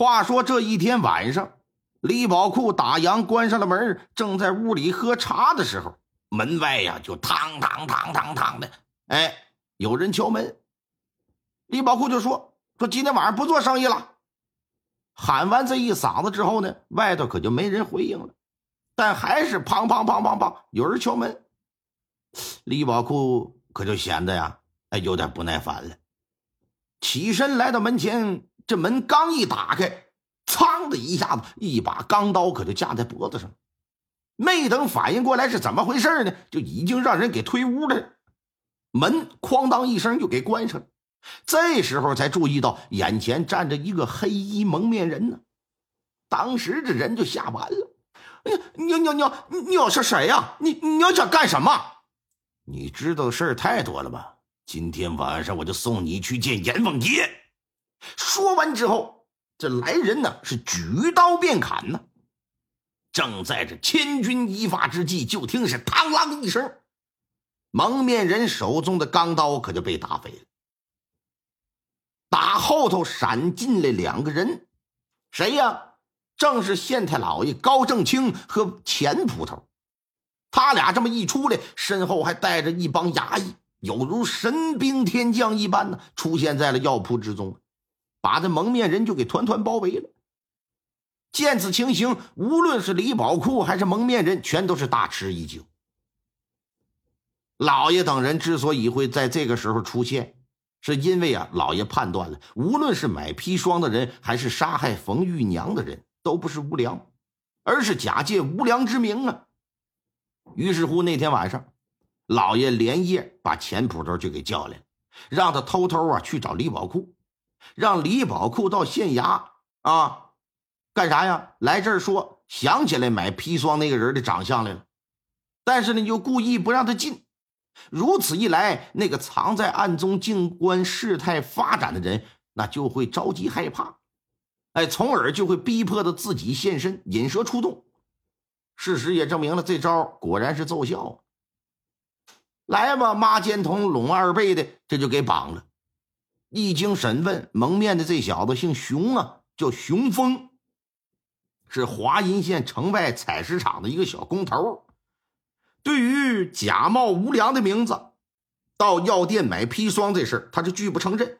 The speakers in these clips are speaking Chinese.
话说这一天晚上，李宝库打烊关上了门，正在屋里喝茶的时候，门外呀就嘡嘡嘡嘡嘡的，哎，有人敲门。李宝库就说：“说今天晚上不做生意了。”喊完这一嗓子之后呢，外头可就没人回应了，但还是砰砰砰砰砰有人敲门。李宝库可就显得呀，哎，有点不耐烦了。起身来到门前，这门刚一打开，噌的一下子，一把钢刀可就架在脖子上。没等反应过来是怎么回事呢，就已经让人给推屋了。门哐当一声就给关上了。这时候才注意到眼前站着一个黑衣蒙面人呢。当时这人就吓完了。哎呀，你你你你要是谁呀？你你要想干什么？你知道的事儿太多了吧？今天晚上我就送你去见阎王爷。说完之后，这来人呢是举刀便砍呢。正在这千钧一发之际，就听是“嘡啷”一声，蒙面人手中的钢刀可就被打飞了。打后头闪进来两个人，谁呀？正是县太老爷高正清和钱捕头。他俩这么一出来，身后还带着一帮衙役。有如神兵天将一般呢，出现在了药铺之中，把这蒙面人就给团团包围了。见此情形，无论是李宝库还是蒙面人，全都是大吃一惊。老爷等人之所以会在这个时候出现，是因为啊，老爷判断了，无论是买砒霜的人，还是杀害冯玉娘的人，都不是无良，而是假借无良之名啊。于是乎，那天晚上。老爷连夜把钱捕头就给叫来了，让他偷偷啊去找李宝库，让李宝库到县衙啊，干啥呀？来这儿说想起来买砒霜那个人的长相来了，但是呢又故意不让他进。如此一来，那个藏在暗中静观事态发展的人，那就会着急害怕，哎，从而就会逼迫他自己现身，引蛇出洞。事实也证明了这招果然是奏效。来吧，妈肩同拢二背的，这就给绑了。一经审问，蒙面的这小子姓熊啊，叫熊峰，是华阴县城外采石场的一个小工头。对于假冒无良的名字到药店买砒霜这事他是拒不承认。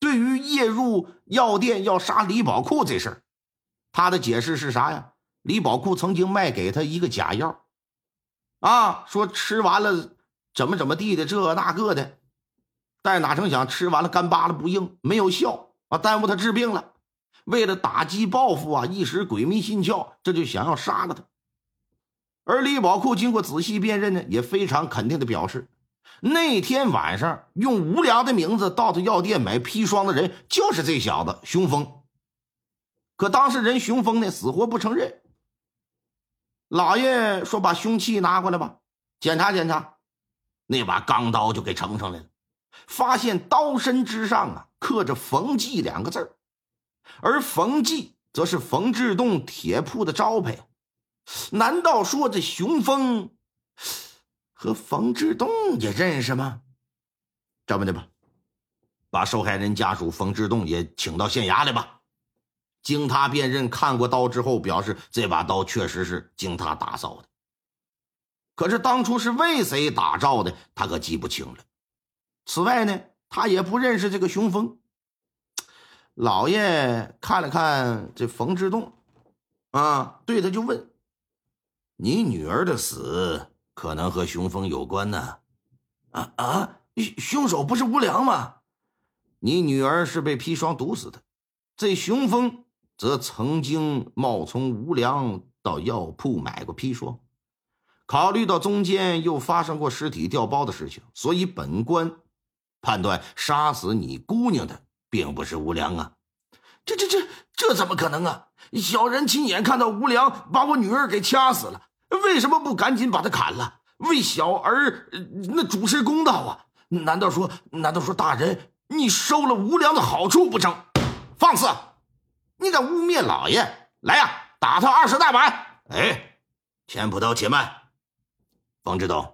对于夜入药店要杀李宝库这事他的解释是啥呀？李宝库曾经卖给他一个假药，啊，说吃完了。怎么怎么地的这那个的，但哪成想吃完了干巴了不硬，没有效啊，耽误他治病了。为了打击报复啊，一时鬼迷心窍，这就想要杀了他。而李宝库经过仔细辨认呢，也非常肯定的表示，那天晚上用无良的名字到他药店买砒霜的人就是这小子熊峰。可当事人熊峰呢，死活不承认。老爷说：“把凶器拿过来吧，检查检查。”那把钢刀就给呈上来了，发现刀身之上啊刻着“冯记”两个字而“冯记”则是冯志栋铁铺的招牌。难道说这熊峰和冯志栋也认识吗？这么的吧，把受害人家属冯志栋也请到县衙来吧。经他辨认，看过刀之后，表示这把刀确实是经他打造的。可是当初是为谁打造的，他可记不清了。此外呢，他也不认识这个熊峰。老爷看了看这冯志栋，啊，对他就问：“你女儿的死可能和熊峰有关呢？”啊啊，凶手不是无良吗？你女儿是被砒霜毒死的，这熊峰则曾经冒充无良到药铺买过砒霜。考虑到中间又发生过尸体调包的事情，所以本官判断杀死你姑娘的并不是无良啊，这这这这怎么可能啊？小人亲眼看到吴良把我女儿给掐死了，为什么不赶紧把他砍了，为小儿那主持公道啊？难道说难道说大人你收了吴良的好处不成？放肆！你敢污蔑老爷！来呀，打他二十大板！哎，钱捕头且慢。冯志东，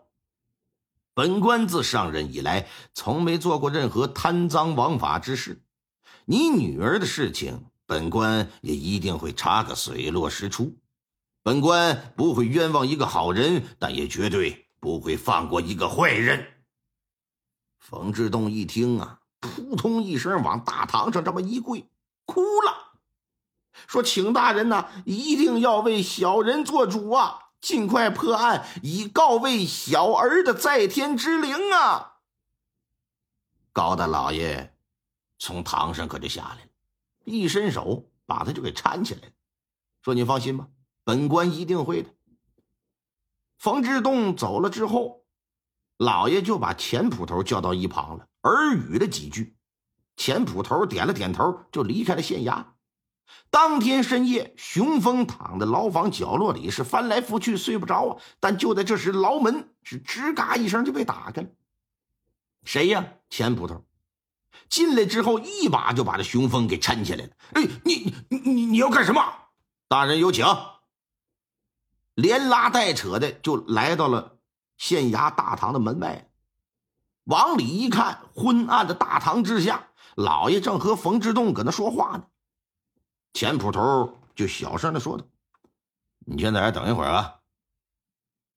本官自上任以来，从没做过任何贪赃枉法之事。你女儿的事情，本官也一定会查个水落石出。本官不会冤枉一个好人，但也绝对不会放过一个坏人。冯志栋一听啊，扑通一声往大堂上这么一跪，哭了，说：“请大人呐，一定要为小人做主啊！尽快破案，以告慰小儿的在天之灵啊！”高大老爷。从堂上可就下来了，一伸手把他就给搀起来了，说：“你放心吧，本官一定会的。”冯志栋走了之后，老爷就把钱捕头叫到一旁了，耳语了几句。钱捕头点了点头，就离开了县衙。当天深夜，雄风躺在牢房角落里，是翻来覆去睡不着啊。但就在这时，牢门是吱嘎一声就被打开了。谁呀？钱捕头。进来之后，一把就把这雄风给抻起来了。哎，你你你你要干什么？大人有请。连拉带扯的就来到了县衙大堂的门外。往里一看，昏暗的大堂之下，老爷正和冯志栋搁那说话呢。钱捕头就小声的说道：“你先在这等一会儿啊。”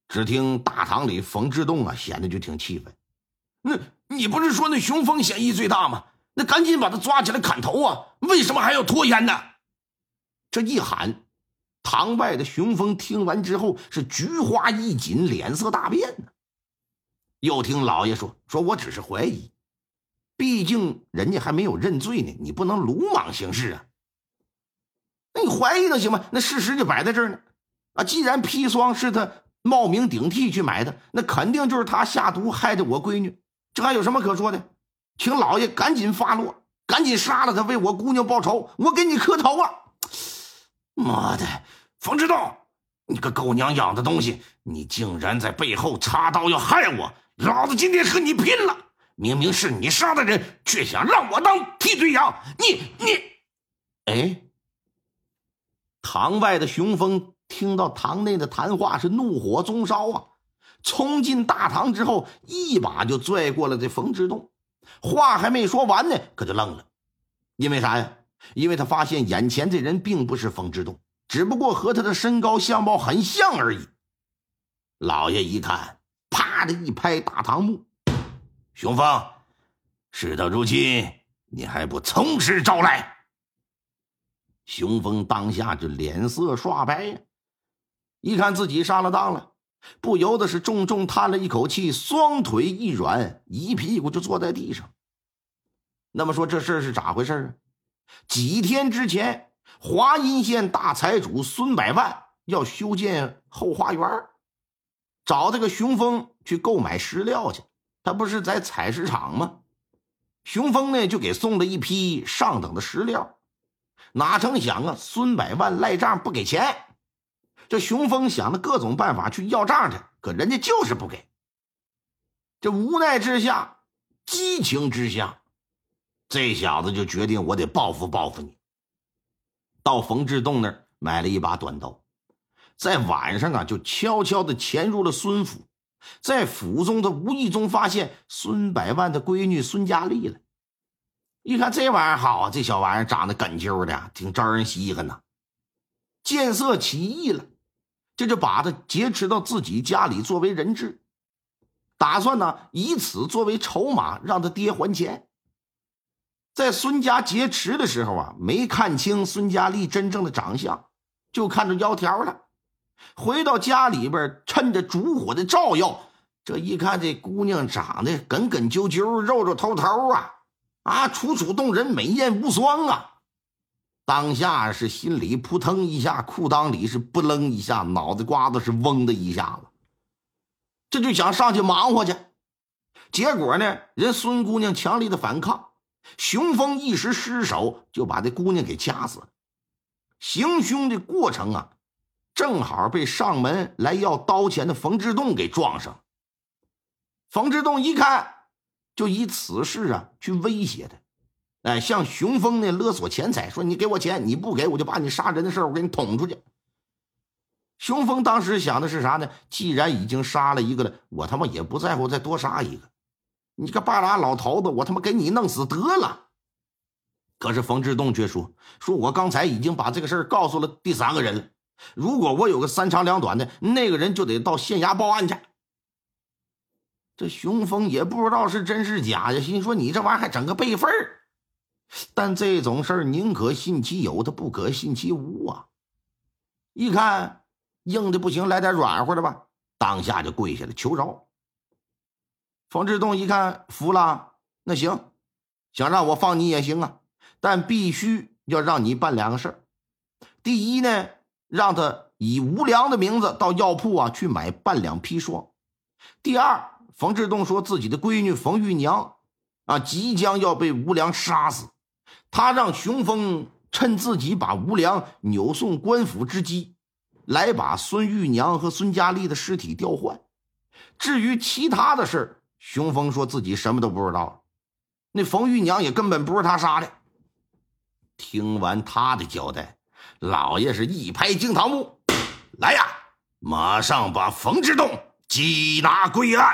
只听大堂里冯志栋啊，显得就挺气愤。那。你不是说那雄风嫌疑最大吗？那赶紧把他抓起来砍头啊！为什么还要拖延呢？这一喊，堂外的雄风听完之后是菊花一紧，脸色大变呢。又听老爷说：“说我只是怀疑，毕竟人家还没有认罪呢，你不能鲁莽行事啊。那你怀疑能行吗？那事实就摆在这儿呢。啊，既然砒霜是他冒名顶替去买的，那肯定就是他下毒害的我闺女。”这还有什么可说的？请老爷赶紧发落，赶紧杀了他，为我姑娘报仇。我给你磕头啊！妈的，冯志道，你个狗娘养的东西，你竟然在背后插刀要害我！老子今天和你拼了！明明是你杀的人，却想让我当替罪羊！你你，堂外的雄风听到堂内的谈话，是怒火中烧啊！冲进大堂之后，一把就拽过了这冯之栋，话还没说完呢，可就愣了，因为啥呀？因为他发现眼前这人并不是冯之栋，只不过和他的身高相貌很像而已。老爷一看，啪的一拍大堂木：“雄风，事到如今，你还不从实招来？”雄风当下就脸色刷白呀，一看自己上了当了。不由得是重重叹了一口气，双腿一软，一屁股就坐在地上。那么说这事是咋回事啊？几天之前，华阴县大财主孙百万要修建后花园，找这个雄风去购买石料去。他不是在采石场吗？雄风呢就给送了一批上等的石料，哪成想啊，孙百万赖账不给钱。这雄风想了各种办法去要账去，可人家就是不给。这无奈之下，激情之下，这小子就决定我得报复报复你。到冯志栋那儿买了一把短刀，在晚上啊就悄悄的潜入了孙府，在府中他无意中发现孙百万的闺女孙佳丽了。一看这玩意儿好，这小玩意儿长得梗啾的，挺招人稀罕呐。见色起意了。这就把他劫持到自己家里作为人质，打算呢以此作为筹码让他爹还钱。在孙家劫持的时候啊，没看清孙佳丽真正的长相，就看着腰条了。回到家里边，趁着烛火的照耀，这一看这姑娘长得梗梗啾啾、肉肉头头啊，啊，楚楚动人、美艳无双啊。当下是心里扑腾一下，裤裆里是不楞一下，脑袋瓜子是嗡的一下子，这就想上去忙活去。结果呢，人孙姑娘强烈的反抗，雄风一时失手，就把这姑娘给掐死了。行凶的过程啊，正好被上门来要刀钱的冯志栋给撞上。冯志栋一看，就以此事啊去威胁他，哎，向熊峰呢勒索钱财，说你给我钱，你不给我就把你杀人的事我给你捅出去。熊峰当时想的是啥呢？既然已经杀了一个了，我他妈也不在乎再多杀一个。你个半拉老头子，我他妈给你弄死得了。可是冯志栋却说：“说我刚才已经把这个事儿告诉了第三个人了，如果我有个三长两短的，那个人就得到县衙报案去。”这雄风也不知道是真是假呀，心说你这玩意儿还整个备份儿。但这种事儿宁可信其有，他不可信其无啊。一看。硬的不行，来点软和的吧。当下就跪下了求饶。冯志栋一看服了，那行，想让我放你也行啊，但必须要让你办两个事儿。第一呢，让他以吴良的名字到药铺啊去买半两砒霜。第二，冯志栋说自己的闺女冯玉娘啊即将要被吴良杀死，他让熊峰趁自己把吴良扭送官府之机。来把孙玉娘和孙佳丽的尸体调换。至于其他的事熊峰说自己什么都不知道。那冯玉娘也根本不是他杀的。听完他的交代，老爷是一拍惊堂木：“来呀，马上把冯志栋缉拿归案。”